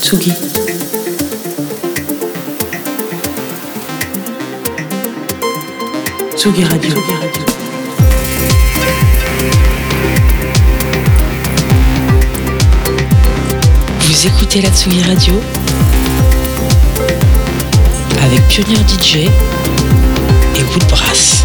Tsugi. Tsugi Radio. Radio. Vous écoutez la Tsugi Radio avec Pionnier DJ et Brasse